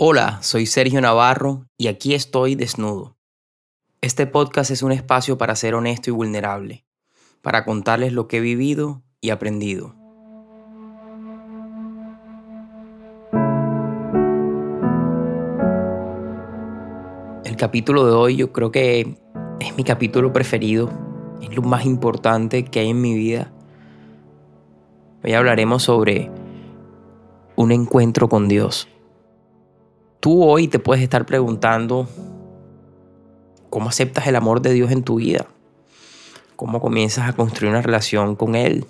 Hola, soy Sergio Navarro y aquí estoy desnudo. Este podcast es un espacio para ser honesto y vulnerable, para contarles lo que he vivido y aprendido. El capítulo de hoy yo creo que es mi capítulo preferido, es lo más importante que hay en mi vida. Hoy hablaremos sobre un encuentro con Dios. Tú hoy te puedes estar preguntando cómo aceptas el amor de Dios en tu vida, cómo comienzas a construir una relación con Él,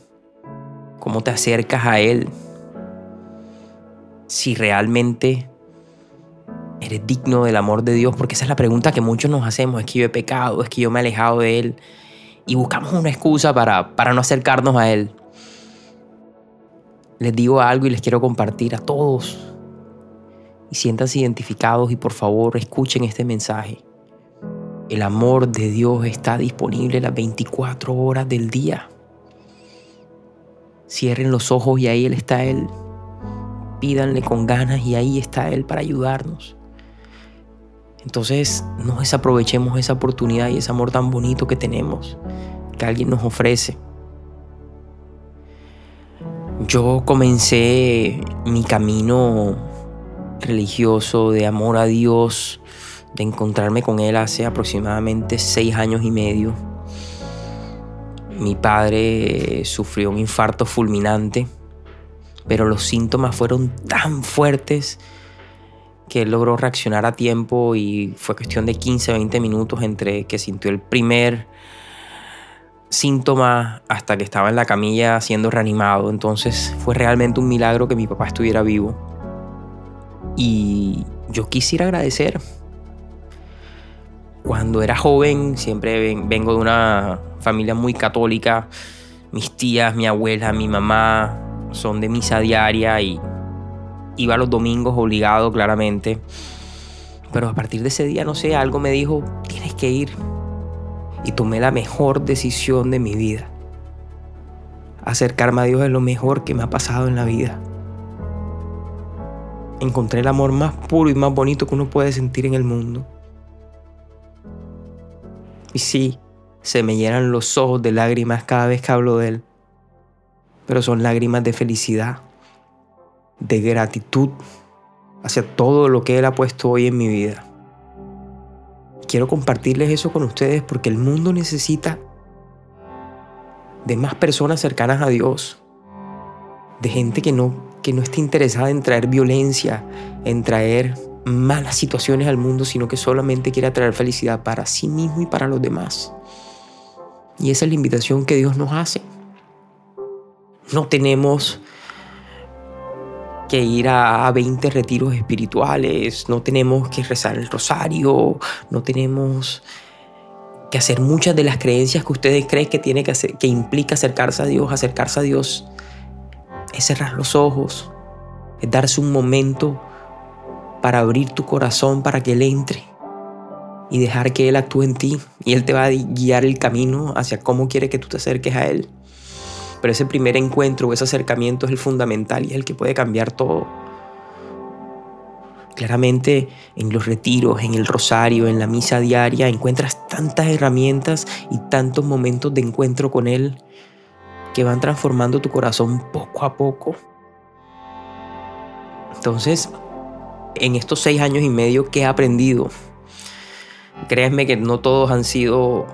cómo te acercas a Él, si realmente eres digno del amor de Dios, porque esa es la pregunta que muchos nos hacemos, es que yo he pecado, es que yo me he alejado de Él, y buscamos una excusa para, para no acercarnos a Él. Les digo algo y les quiero compartir a todos y siéntanse identificados y por favor escuchen este mensaje. El amor de Dios está disponible las 24 horas del día. Cierren los ojos y ahí Él está Él. Pídanle con ganas y ahí está Él para ayudarnos. Entonces no desaprovechemos esa oportunidad y ese amor tan bonito que tenemos, que alguien nos ofrece. Yo comencé mi camino religioso, de amor a Dios, de encontrarme con Él hace aproximadamente seis años y medio. Mi padre sufrió un infarto fulminante, pero los síntomas fueron tan fuertes que él logró reaccionar a tiempo y fue cuestión de 15 20 minutos entre que sintió el primer síntoma hasta que estaba en la camilla siendo reanimado. Entonces fue realmente un milagro que mi papá estuviera vivo. Y yo quisiera agradecer. Cuando era joven, siempre vengo de una familia muy católica. Mis tías, mi abuela, mi mamá son de misa diaria y iba los domingos obligado claramente. Pero a partir de ese día, no sé, algo me dijo, tienes que ir. Y tomé la mejor decisión de mi vida. Acercarme a Dios es lo mejor que me ha pasado en la vida encontré el amor más puro y más bonito que uno puede sentir en el mundo. Y sí, se me llenan los ojos de lágrimas cada vez que hablo de él, pero son lágrimas de felicidad, de gratitud hacia todo lo que él ha puesto hoy en mi vida. Quiero compartirles eso con ustedes porque el mundo necesita de más personas cercanas a Dios, de gente que no que no esté interesada en traer violencia, en traer malas situaciones al mundo, sino que solamente quiere traer felicidad para sí mismo y para los demás. Y esa es la invitación que Dios nos hace. No tenemos que ir a 20 retiros espirituales, no tenemos que rezar el rosario, no tenemos que hacer muchas de las creencias que ustedes creen que tiene que hacer, que implica acercarse a Dios, acercarse a Dios es cerrar los ojos, es darse un momento para abrir tu corazón para que Él entre y dejar que Él actúe en ti y Él te va a guiar el camino hacia cómo quiere que tú te acerques a Él. Pero ese primer encuentro o ese acercamiento es el fundamental y es el que puede cambiar todo. Claramente en los retiros, en el rosario, en la misa diaria, encuentras tantas herramientas y tantos momentos de encuentro con Él que van transformando tu corazón poco a poco. Entonces, en estos seis años y medio, ¿qué he aprendido? Créanme que no todos han sido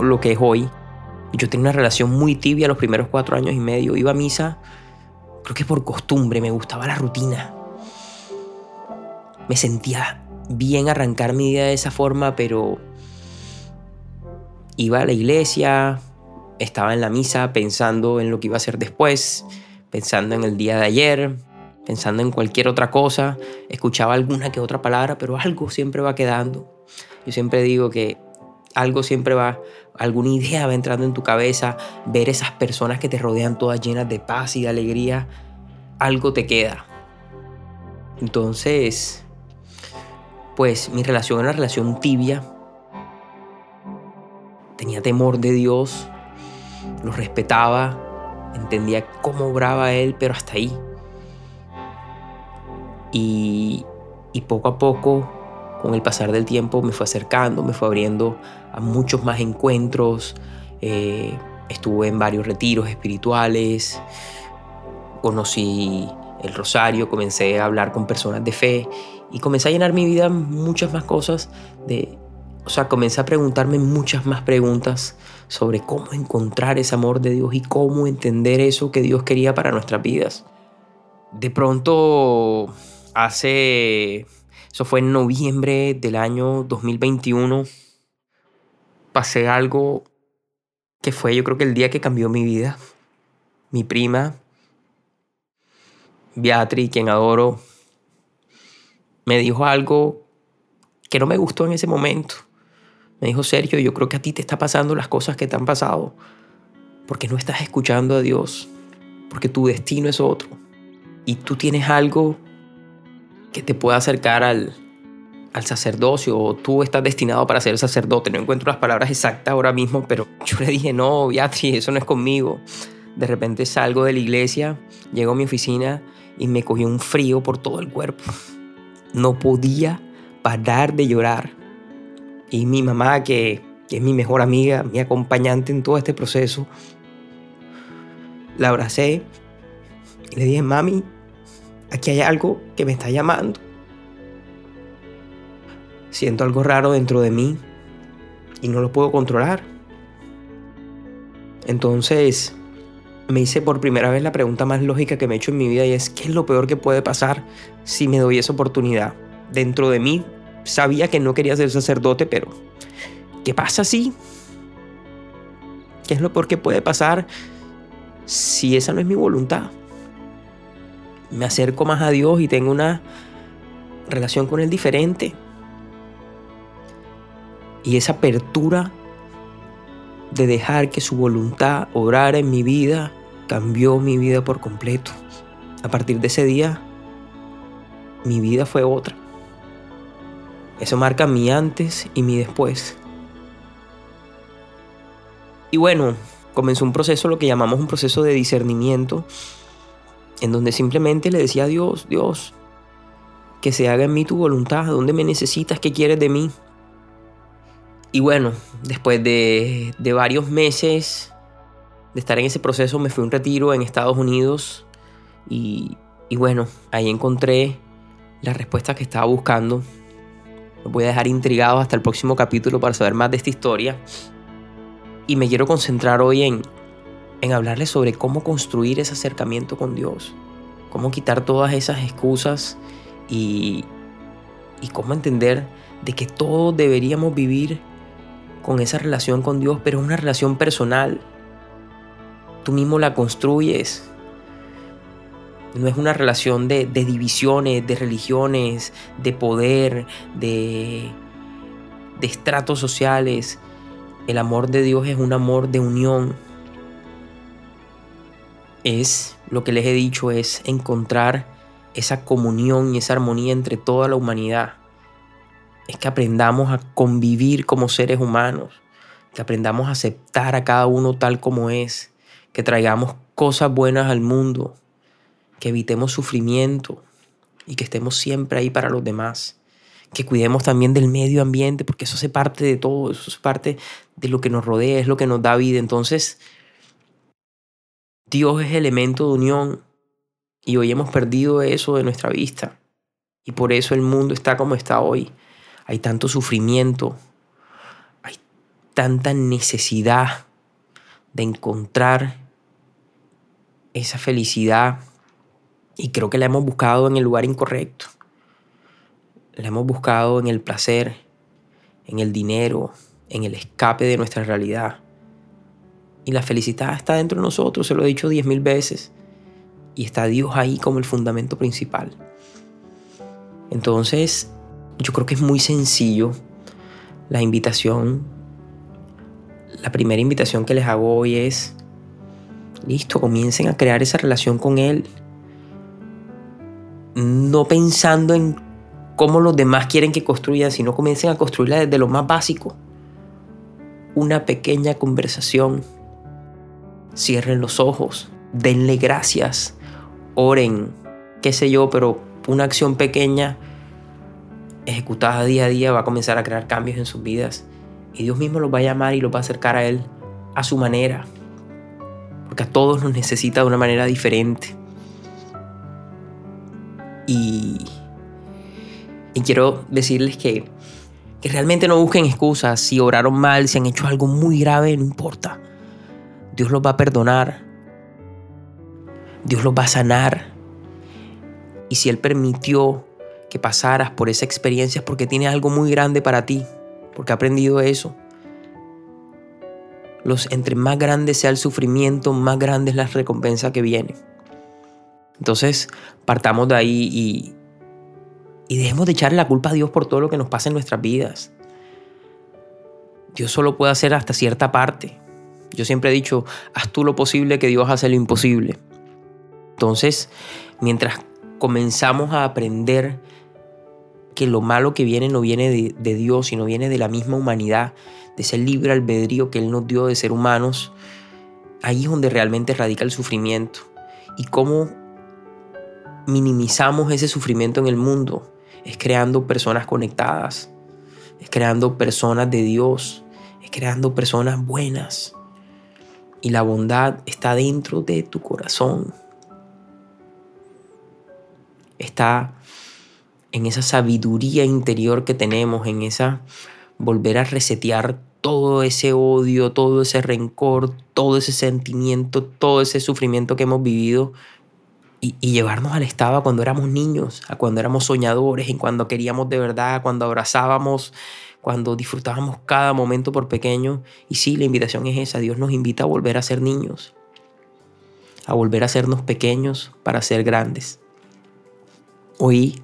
lo que es hoy. Yo tenía una relación muy tibia los primeros cuatro años y medio. Iba a misa, creo que por costumbre, me gustaba la rutina. Me sentía bien arrancar mi vida de esa forma, pero iba a la iglesia, estaba en la misa pensando en lo que iba a hacer después, pensando en el día de ayer, pensando en cualquier otra cosa, escuchaba alguna que otra palabra, pero algo siempre va quedando. Yo siempre digo que algo siempre va, alguna idea va entrando en tu cabeza, ver esas personas que te rodean todas llenas de paz y de alegría, algo te queda. Entonces, pues mi relación era una relación tibia. Tenía temor de Dios, lo respetaba, entendía cómo obraba él, pero hasta ahí. Y Y poco a poco, con el pasar del tiempo, me fue acercando, me fue abriendo a muchos más encuentros. Eh, estuve en varios retiros espirituales, conocí el rosario, comencé a hablar con personas de fe y comencé a llenar mi vida muchas más cosas de o sea, comencé a preguntarme muchas más preguntas sobre cómo encontrar ese amor de Dios y cómo entender eso que Dios quería para nuestras vidas. De pronto, hace, eso fue en noviembre del año 2021, pasé algo que fue yo creo que el día que cambió mi vida. Mi prima, Beatriz, quien adoro, me dijo algo que no me gustó en ese momento. Me dijo, Sergio, yo creo que a ti te está pasando las cosas que te han pasado porque no estás escuchando a Dios, porque tu destino es otro y tú tienes algo que te pueda acercar al, al sacerdocio o tú estás destinado para ser sacerdote. No encuentro las palabras exactas ahora mismo, pero yo le dije, no, Beatriz, eso no es conmigo. De repente salgo de la iglesia, llego a mi oficina y me cogí un frío por todo el cuerpo. No podía parar de llorar. Y mi mamá, que, es mi mejor amiga, mi acompañante en todo este proceso, la abracé y le dije, mami, aquí hay algo que me está llamando. Siento algo raro dentro de mí y no lo puedo controlar. Entonces me hice por primera vez la pregunta más lógica que me he hecho en mi vida y es, ¿qué es lo peor que puede pasar si me doy esa oportunidad? Dentro de mí sabía que no quería ser sacerdote, pero ¿qué pasa si? ¿Qué es lo peor que puede pasar si esa no es mi voluntad? Me acerco más a Dios y tengo una relación con Él diferente. Y esa apertura de dejar que su voluntad obrara en mi vida cambió mi vida por completo. A partir de ese día, mi vida fue otra. Eso marca mi antes y mi después. Y bueno, comenzó un proceso, lo que llamamos un proceso de discernimiento, en donde simplemente le decía a Dios, Dios, que se haga en mí tu voluntad, ¿dónde me necesitas? ¿Qué quieres de mí? Y bueno, después de, de varios meses de estar en ese proceso, me fui a un retiro en Estados Unidos y, y bueno, ahí encontré la respuesta que estaba buscando los voy a dejar intrigados hasta el próximo capítulo para saber más de esta historia. Y me quiero concentrar hoy en, en hablarles sobre cómo construir ese acercamiento con Dios. Cómo quitar todas esas excusas y, y cómo entender de que todos deberíamos vivir con esa relación con Dios, pero es una relación personal. Tú mismo la construyes, no es una relación de, divisiones, de religiones, de poder, de, estratos sociales. El amor de Dios es un amor de unión. Es, lo que les he dicho, es encontrar esa comunión y esa armonía entre toda la humanidad. Es que aprendamos a convivir como seres humanos, que aprendamos a aceptar a cada uno tal como es, que traigamos cosas buenas al mundo, que evitemos sufrimiento y que estemos siempre ahí para los demás. Que cuidemos también del medio ambiente, porque eso hace parte de todo, eso es parte de lo que nos rodea, es lo que nos da vida. Entonces, Dios es elemento de unión y hoy hemos perdido eso de nuestra vista. Y por eso el mundo está como está hoy. Hay tanto sufrimiento, hay tanta necesidad de encontrar esa felicidad y creo que la hemos buscado en el lugar incorrecto. La hemos buscado en el placer, en el dinero, en el escape de nuestra realidad. Y la felicidad está dentro de nosotros, se lo he dicho diez mil veces. Y está Dios ahí como el fundamento principal. Entonces, yo creo que es muy sencillo la invitación. La primera invitación que les hago hoy es, listo, comiencen a crear esa relación con Él no pensando en cómo los demás quieren que construyan, sino comiencen a construirla desde lo más básico. Una pequeña conversación. Cierren los ojos, denle gracias, oren, qué sé yo, pero una acción pequeña ejecutada día a día va a comenzar a crear cambios en sus vidas. Y Dios mismo los va a llamar y los va a acercar a Él a su manera. Porque a todos nos necesita de una manera diferente. Y, quiero decirles que, que realmente no busquen excusas. Si oraron mal, si han hecho algo muy grave, no importa. Dios los va a perdonar. Dios los va a sanar. Y si Él permitió que pasaras por esa experiencia es porque tiene algo muy grande para ti, porque ha aprendido eso. Los, entre más grande sea el sufrimiento, más grande es la recompensa que viene. Entonces, partamos de ahí y, dejemos de echarle la culpa a Dios por todo lo que nos pasa en nuestras vidas. Dios solo puede hacer hasta cierta parte. Yo siempre he dicho, haz tú lo posible que Dios hace lo imposible. Entonces, mientras comenzamos a aprender que lo malo que viene no viene de, Dios, sino viene de la misma humanidad, de ese libre albedrío que Él nos dio de ser humanos, ahí es donde realmente radica el sufrimiento. Y cómo minimizamos ese sufrimiento en el mundo es creando personas conectadas, es creando personas de Dios, es creando personas buenas. Y la bondad está dentro de tu corazón. Está en esa sabiduría interior que tenemos, en esa volver a resetear todo ese odio, todo ese rencor, todo ese sentimiento, todo ese sufrimiento que hemos vivido y, llevarnos al estado cuando éramos niños, a cuando éramos soñadores, en cuando queríamos de verdad, cuando abrazábamos, cuando disfrutábamos cada momento por pequeño. Y sí, la invitación es esa, Dios nos invita a volver a ser niños, a volver a sernos pequeños para ser grandes. Hoy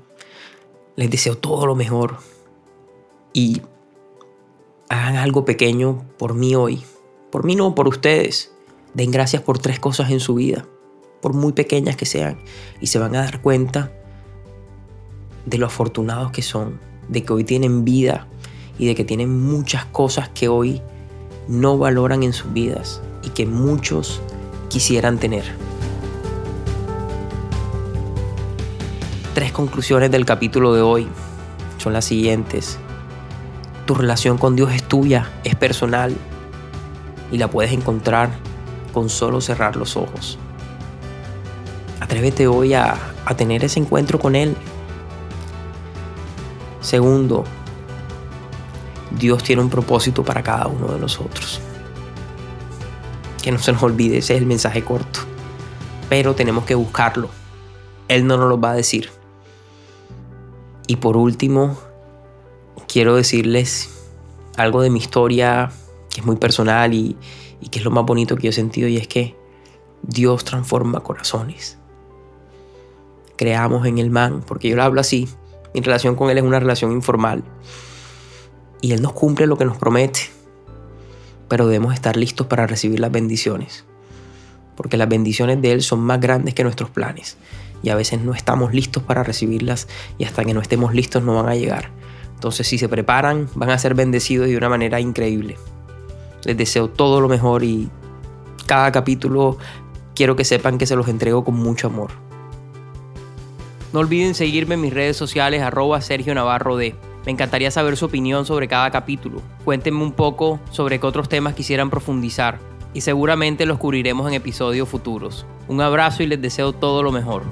les deseo todo lo mejor y hagan algo pequeño por mí hoy. Por mí no, por ustedes. Den gracias por tres cosas en su vida, por muy pequeñas que sean, y se van a dar cuenta de lo afortunados que son, de que hoy tienen vida y de que tienen muchas cosas que hoy no valoran en sus vidas y que muchos quisieran tener. tres conclusiones del capítulo de hoy son las siguientes. Tu relación con Dios es tuya, es personal y la puedes encontrar con solo cerrar los ojos. Atrévete hoy a, a tener ese encuentro con Él. Segundo, Dios tiene un propósito para cada uno de nosotros. Que no se nos olvide, ese es el mensaje corto. Pero tenemos que buscarlo. Él no nos lo va a decir. Y por último, quiero decirles algo de mi historia que es muy personal y, que es lo más bonito que yo he sentido y es que Dios transforma corazones. Creamos en el man, porque yo lo hablo así, mi relación con Él es una relación informal. Y Él nos cumple lo que nos promete, pero debemos estar listos para recibir las bendiciones, porque las bendiciones de Él son más grandes que nuestros planes y a veces no estamos listos para recibirlas y hasta que no estemos listos no van a llegar. Entonces si se preparan van a ser bendecidos de una manera increíble. Les deseo todo lo mejor y cada capítulo quiero que sepan que se los entrego con mucho amor. No olviden seguirme en mis redes sociales arroba Sergio Navarro D. Me encantaría saber su opinión sobre cada capítulo. Cuéntenme un poco sobre qué otros temas quisieran profundizar y seguramente los cubriremos en episodios futuros. Un abrazo y les deseo todo lo mejor.